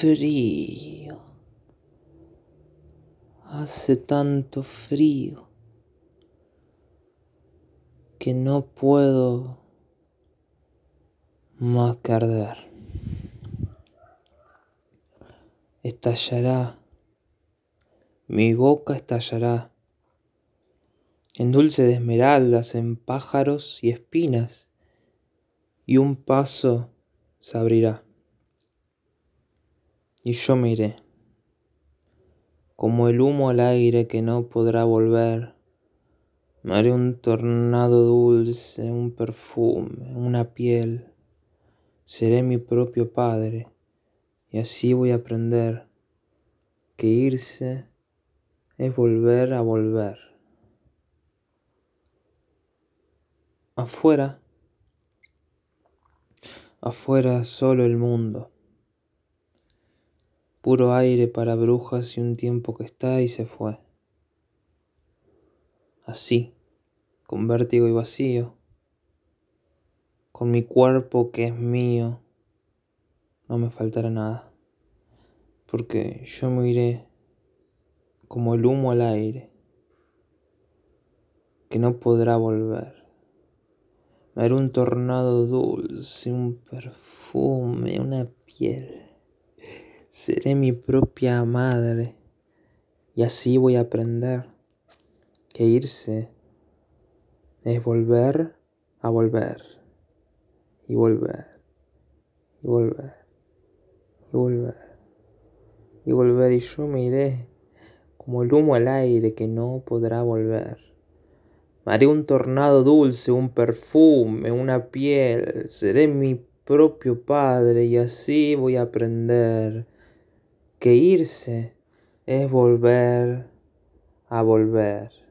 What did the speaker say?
frío. Hace tanto frío que no puedo más que arder. Estallará, mi boca estallará en dulce de esmeraldas, en pájaros y espinas, y un paso se abrirá. Y yo me iré, como el humo al aire que no podrá volver. Me haré un tornado dulce, un perfume, una piel. Seré mi propio padre, y así voy a aprender que irse es volver a volver. Afuera, afuera solo el mundo. Puro aire para brujas y un tiempo que está y se fue. Así, con vértigo y vacío, con mi cuerpo que es mío, no me faltará nada, porque yo me iré como el humo al aire, que no podrá volver. Me haré un tornado dulce, un perfume, una piel. Seré mi propia madre y así voy a aprender que irse es volver a volver y volver y volver y volver y volver y yo me iré como el humo al aire que no podrá volver. Me haré un tornado dulce, un perfume, una piel. Seré mi propio padre y así voy a aprender que irse es volver a volver.